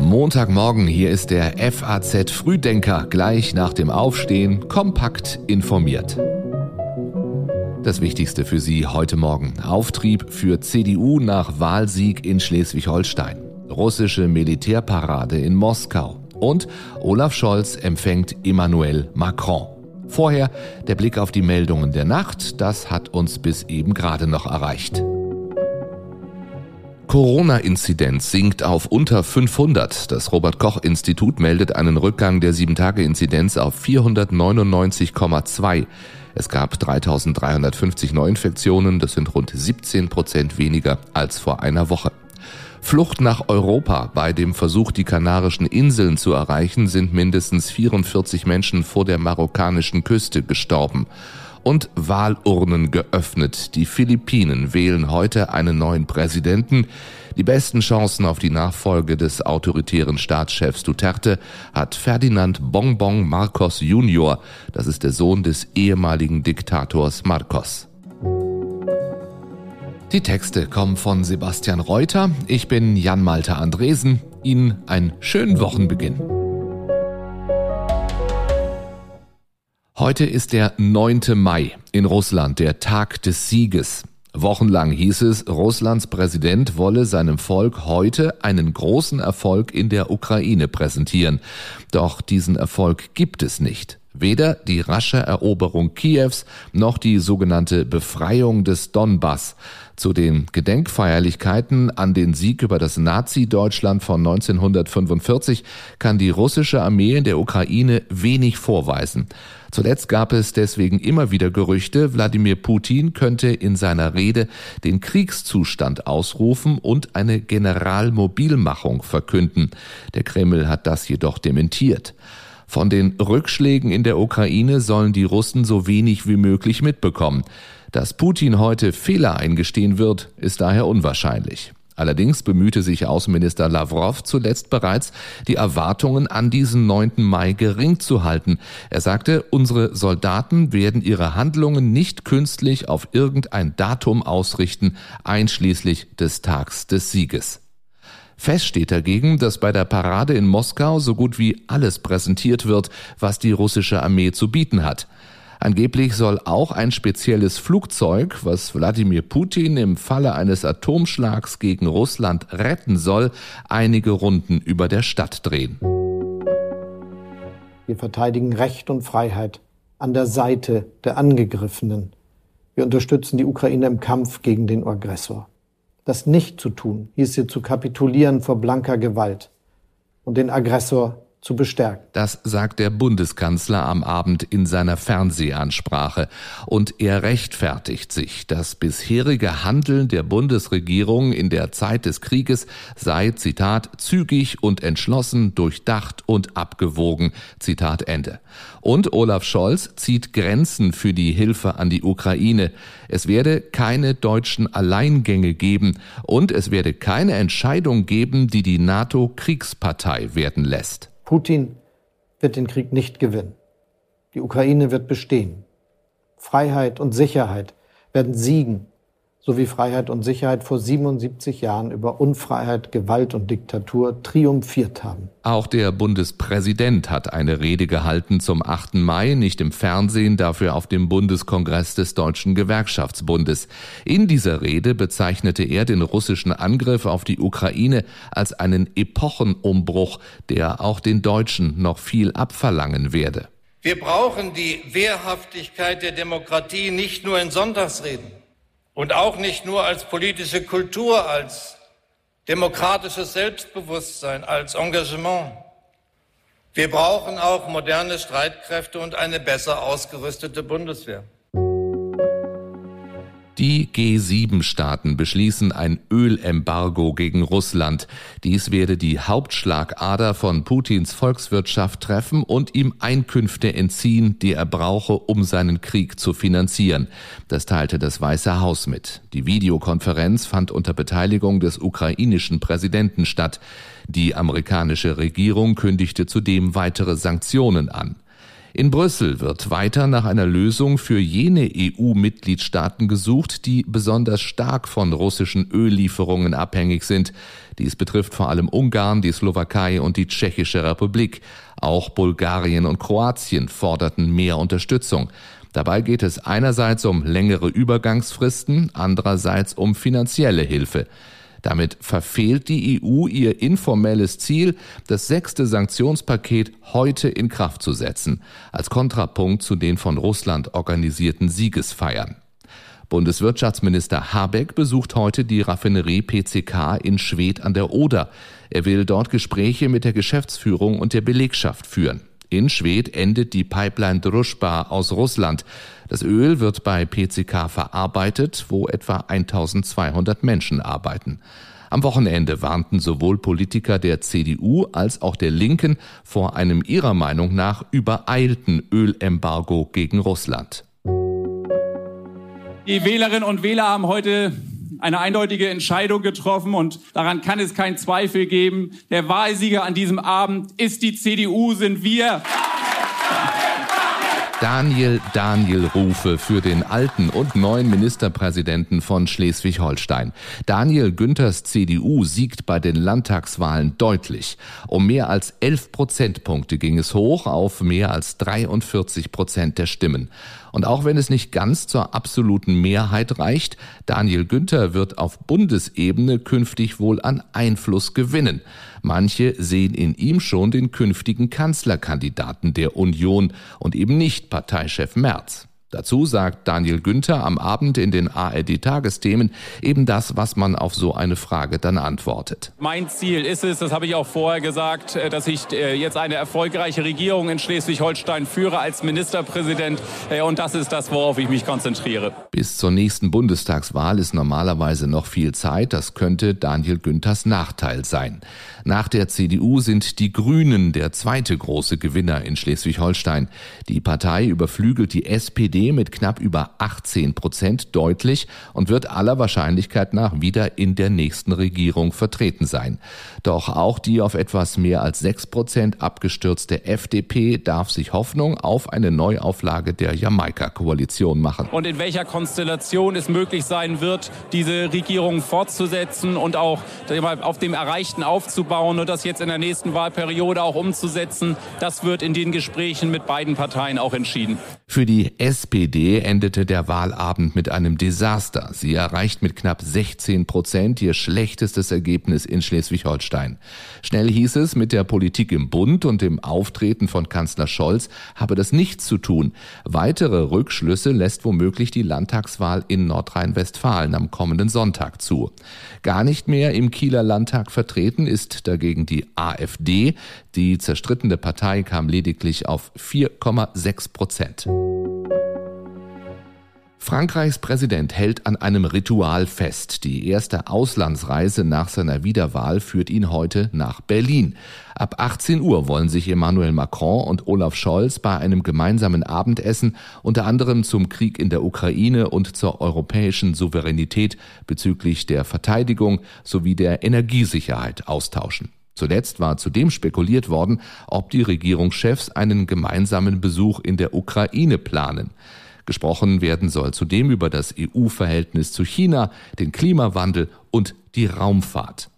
Montagmorgen, hier ist der FAZ Frühdenker gleich nach dem Aufstehen kompakt informiert. Das Wichtigste für Sie heute Morgen. Auftrieb für CDU nach Wahlsieg in Schleswig-Holstein. Russische Militärparade in Moskau. Und Olaf Scholz empfängt Emmanuel Macron. Vorher der Blick auf die Meldungen der Nacht. Das hat uns bis eben gerade noch erreicht. Corona-Inzidenz sinkt auf unter 500. Das Robert-Koch-Institut meldet einen Rückgang der 7-Tage-Inzidenz auf 499,2. Es gab 3350 Neuinfektionen, das sind rund 17 Prozent weniger als vor einer Woche. Flucht nach Europa. Bei dem Versuch, die Kanarischen Inseln zu erreichen, sind mindestens 44 Menschen vor der marokkanischen Küste gestorben und Wahlurnen geöffnet. Die Philippinen wählen heute einen neuen Präsidenten. Die besten Chancen auf die Nachfolge des autoritären Staatschefs Duterte hat Ferdinand Bongbong Marcos Jr., das ist der Sohn des ehemaligen Diktators Marcos. Die Texte kommen von Sebastian Reuter. Ich bin Jan Malte Andresen. Ihnen einen schönen Wochenbeginn. Heute ist der 9. Mai in Russland, der Tag des Sieges. Wochenlang hieß es, Russlands Präsident wolle seinem Volk heute einen großen Erfolg in der Ukraine präsentieren. Doch diesen Erfolg gibt es nicht. Weder die rasche Eroberung Kiews noch die sogenannte Befreiung des Donbass. Zu den Gedenkfeierlichkeiten an den Sieg über das Nazi-Deutschland von 1945 kann die russische Armee in der Ukraine wenig vorweisen. Zuletzt gab es deswegen immer wieder Gerüchte, Wladimir Putin könnte in seiner Rede den Kriegszustand ausrufen und eine Generalmobilmachung verkünden. Der Kreml hat das jedoch dementiert. Von den Rückschlägen in der Ukraine sollen die Russen so wenig wie möglich mitbekommen. Dass Putin heute Fehler eingestehen wird, ist daher unwahrscheinlich. Allerdings bemühte sich Außenminister Lavrov zuletzt bereits, die Erwartungen an diesen 9. Mai gering zu halten. Er sagte, unsere Soldaten werden ihre Handlungen nicht künstlich auf irgendein Datum ausrichten, einschließlich des Tags des Sieges. Fest steht dagegen, dass bei der Parade in Moskau so gut wie alles präsentiert wird, was die russische Armee zu bieten hat. Angeblich soll auch ein spezielles Flugzeug, was Wladimir Putin im Falle eines Atomschlags gegen Russland retten soll, einige Runden über der Stadt drehen. Wir verteidigen Recht und Freiheit an der Seite der Angegriffenen. Wir unterstützen die Ukraine im Kampf gegen den Aggressor. Das nicht zu tun, hieße zu kapitulieren vor blanker Gewalt und den Aggressor zu bestärken. Das sagt der Bundeskanzler am Abend in seiner Fernsehansprache. Und er rechtfertigt sich. Das bisherige Handeln der Bundesregierung in der Zeit des Krieges sei, Zitat, zügig und entschlossen, durchdacht und abgewogen. Zitat Ende. Und Olaf Scholz zieht Grenzen für die Hilfe an die Ukraine. Es werde keine deutschen Alleingänge geben und es werde keine Entscheidung geben, die die NATO Kriegspartei werden lässt. Putin wird den Krieg nicht gewinnen. Die Ukraine wird bestehen. Freiheit und Sicherheit werden siegen so wie Freiheit und Sicherheit vor 77 Jahren über Unfreiheit, Gewalt und Diktatur triumphiert haben. Auch der Bundespräsident hat eine Rede gehalten zum 8. Mai, nicht im Fernsehen, dafür auf dem Bundeskongress des Deutschen Gewerkschaftsbundes. In dieser Rede bezeichnete er den russischen Angriff auf die Ukraine als einen Epochenumbruch, der auch den Deutschen noch viel abverlangen werde. Wir brauchen die Wehrhaftigkeit der Demokratie nicht nur in Sonntagsreden und auch nicht nur als politische Kultur, als demokratisches Selbstbewusstsein, als Engagement. Wir brauchen auch moderne Streitkräfte und eine besser ausgerüstete Bundeswehr. Die G7-Staaten beschließen ein Ölembargo gegen Russland. Dies werde die Hauptschlagader von Putins Volkswirtschaft treffen und ihm Einkünfte entziehen, die er brauche, um seinen Krieg zu finanzieren. Das teilte das Weiße Haus mit. Die Videokonferenz fand unter Beteiligung des ukrainischen Präsidenten statt. Die amerikanische Regierung kündigte zudem weitere Sanktionen an. In Brüssel wird weiter nach einer Lösung für jene EU-Mitgliedstaaten gesucht, die besonders stark von russischen Öllieferungen abhängig sind. Dies betrifft vor allem Ungarn, die Slowakei und die Tschechische Republik. Auch Bulgarien und Kroatien forderten mehr Unterstützung. Dabei geht es einerseits um längere Übergangsfristen, andererseits um finanzielle Hilfe. Damit verfehlt die EU ihr informelles Ziel, das sechste Sanktionspaket heute in Kraft zu setzen, als Kontrapunkt zu den von Russland organisierten Siegesfeiern. Bundeswirtschaftsminister Habeck besucht heute die Raffinerie PCK in Schwedt an der Oder. Er will dort Gespräche mit der Geschäftsführung und der Belegschaft führen. In Schwedt endet die Pipeline Druschba aus Russland. Das Öl wird bei PCK verarbeitet, wo etwa 1200 Menschen arbeiten. Am Wochenende warnten sowohl Politiker der CDU als auch der Linken vor einem ihrer Meinung nach übereilten Ölembargo gegen Russland. Die Wählerinnen und Wähler haben heute eine eindeutige Entscheidung getroffen und daran kann es keinen Zweifel geben. Der Wahlsieger an diesem Abend ist die CDU, sind wir. Daniel Daniel Rufe für den alten und neuen Ministerpräsidenten von Schleswig-Holstein. Daniel Günthers CDU siegt bei den Landtagswahlen deutlich. Um mehr als 11 Prozentpunkte ging es hoch auf mehr als 43 Prozent der Stimmen. Und auch wenn es nicht ganz zur absoluten Mehrheit reicht, Daniel Günther wird auf Bundesebene künftig wohl an Einfluss gewinnen. Manche sehen in ihm schon den künftigen Kanzlerkandidaten der Union und eben nicht Parteichef Merz. Dazu sagt Daniel Günther am Abend in den ARD-Tagesthemen eben das, was man auf so eine Frage dann antwortet. Mein Ziel ist es, das habe ich auch vorher gesagt, äh, dass ich äh, jetzt eine erfolgreiche Regierung in Schleswig-Holstein führe als Ministerpräsident. Äh, und das ist das, worauf ich mich konzentriere. Bis zur nächsten Bundestagswahl ist normalerweise noch viel Zeit. Das könnte Daniel Günthers Nachteil sein. Nach der CDU sind die Grünen der zweite große Gewinner in Schleswig-Holstein. Die Partei überflügelt die SPD Mit knapp über 18 Prozent deutlich und wird aller Wahrscheinlichkeit nach wieder in der nächsten Regierung vertreten sein. Doch auch die auf etwas mehr als 6 Prozent abgestürzte FDP darf sich Hoffnung auf eine Neuauflage der Jamaika-Koalition machen. Und in welcher Konstellation es möglich sein wird, diese Regierung fortzusetzen und auch auf dem Erreichten aufzubauen und das jetzt in der nächsten Wahlperiode auch umzusetzen, das wird in den Gesprächen mit beiden Parteien auch entschieden. Für die SPD endete der Wahlabend mit einem Desaster. Sie erreicht mit knapp 16 Prozent ihr schlechtestes Ergebnis in Schleswig-Holstein. Schnell hieß es, mit der Politik im Bund und dem Auftreten von Kanzler Scholz habe das nichts zu tun. Weitere Rückschlüsse lässt womöglich die Landtagswahl in Nordrhein-Westfalen am kommenden Sonntag zu. Gar nicht mehr im Kieler Landtag vertreten ist dagegen die AfD. Die zerstrittene Partei kam lediglich auf 4,6 Prozent. Frankreichs Präsident hält an einem Ritual fest. Die erste Auslandsreise nach seiner Wiederwahl führt ihn heute nach Berlin. Ab 18 Uhr wollen sich Emmanuel Macron und Olaf Scholz bei einem gemeinsamen Abendessen unter anderem zum Krieg in der Ukraine und zur europäischen Souveränität bezüglich der Verteidigung sowie der Energiesicherheit austauschen. Zuletzt war zudem spekuliert worden, ob die Regierungschefs einen gemeinsamen Besuch in der Ukraine planen. Gesprochen werden soll zudem über das EU-Verhältnis zu China, den Klimawandel und die Raumfahrt.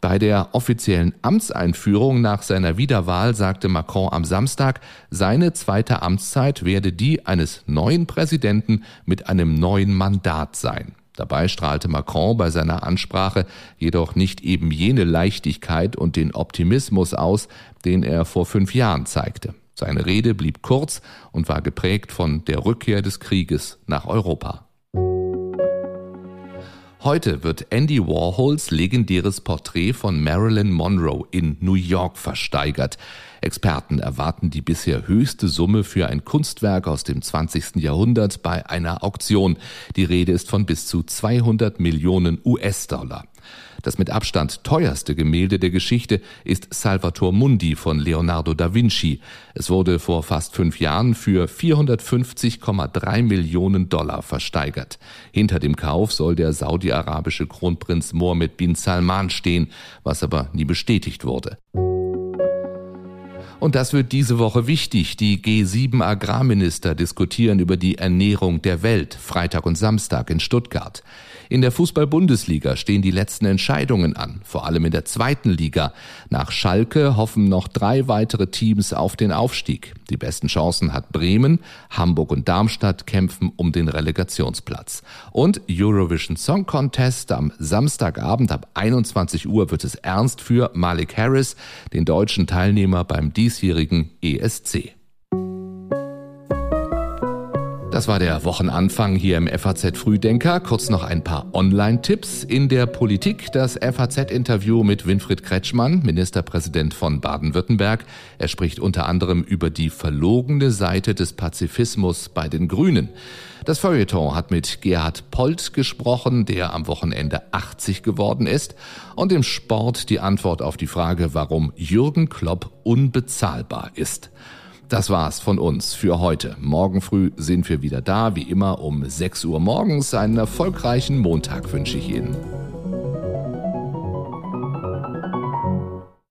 Bei der offiziellen Amtseinführung nach seiner Wiederwahl sagte Macron am Samstag, seine zweite Amtszeit werde die eines neuen Präsidenten mit einem neuen Mandat sein. Dabei strahlte Macron bei seiner Ansprache jedoch nicht eben jene Leichtigkeit und den Optimismus aus, den er vor fünf Jahren zeigte. Seine Rede blieb kurz und war geprägt von der Rückkehr des Krieges nach Europa. Heute wird Andy Warhols legendäres Porträt von Marilyn Monroe in New York versteigert. Experten erwarten die bisher höchste Summe für ein Kunstwerk aus dem 20. Jahrhundert bei einer Auktion. Die Rede ist von bis zu 200 Millionen US-Dollar. Das mit Abstand teuerste Gemälde der Geschichte ist Salvator Mundi von Leonardo da Vinci. Es wurde vor fast fünf Jahren für 450,3 Millionen Dollar versteigert. Hinter dem Kauf soll der saudi-arabische Kronprinz Mohammed bin Salman stehen, was aber nie bestätigt wurde. Und das wird diese Woche wichtig. Die G7 Agrarminister diskutieren über die Ernährung der Welt, Freitag und Samstag in Stuttgart. In der Fußball-Bundesliga stehen die letzten Entscheidungen an, vor allem in der zweiten Liga. Nach Schalke hoffen noch drei weitere Teams auf den Aufstieg. Die besten Chancen hat Bremen, Hamburg und Darmstadt kämpfen um den Relegationsplatz. Und Eurovision Song Contest am Samstagabend ab 21 Uhr wird es ernst für Malik Harris, den deutschen Teilnehmer beim diesjährigen ESC. Das war der Wochenanfang hier im FAZ Frühdenker. Kurz noch ein paar Online-Tipps. In der Politik das FAZ-Interview mit Winfried Kretschmann, Ministerpräsident von Baden-Württemberg. Er spricht unter anderem über die verlogene Seite des Pazifismus bei den Grünen. Das Feuilleton hat mit Gerhard Polt gesprochen, der am Wochenende 80 geworden ist. Und im Sport die Antwort auf die Frage, warum Jürgen Klopp unbezahlbar ist. Das war's von uns für heute. Morgen früh sind wir wieder da, wie immer um 6 Uhr morgens. Einen erfolgreichen Montag wünsche ich Ihnen.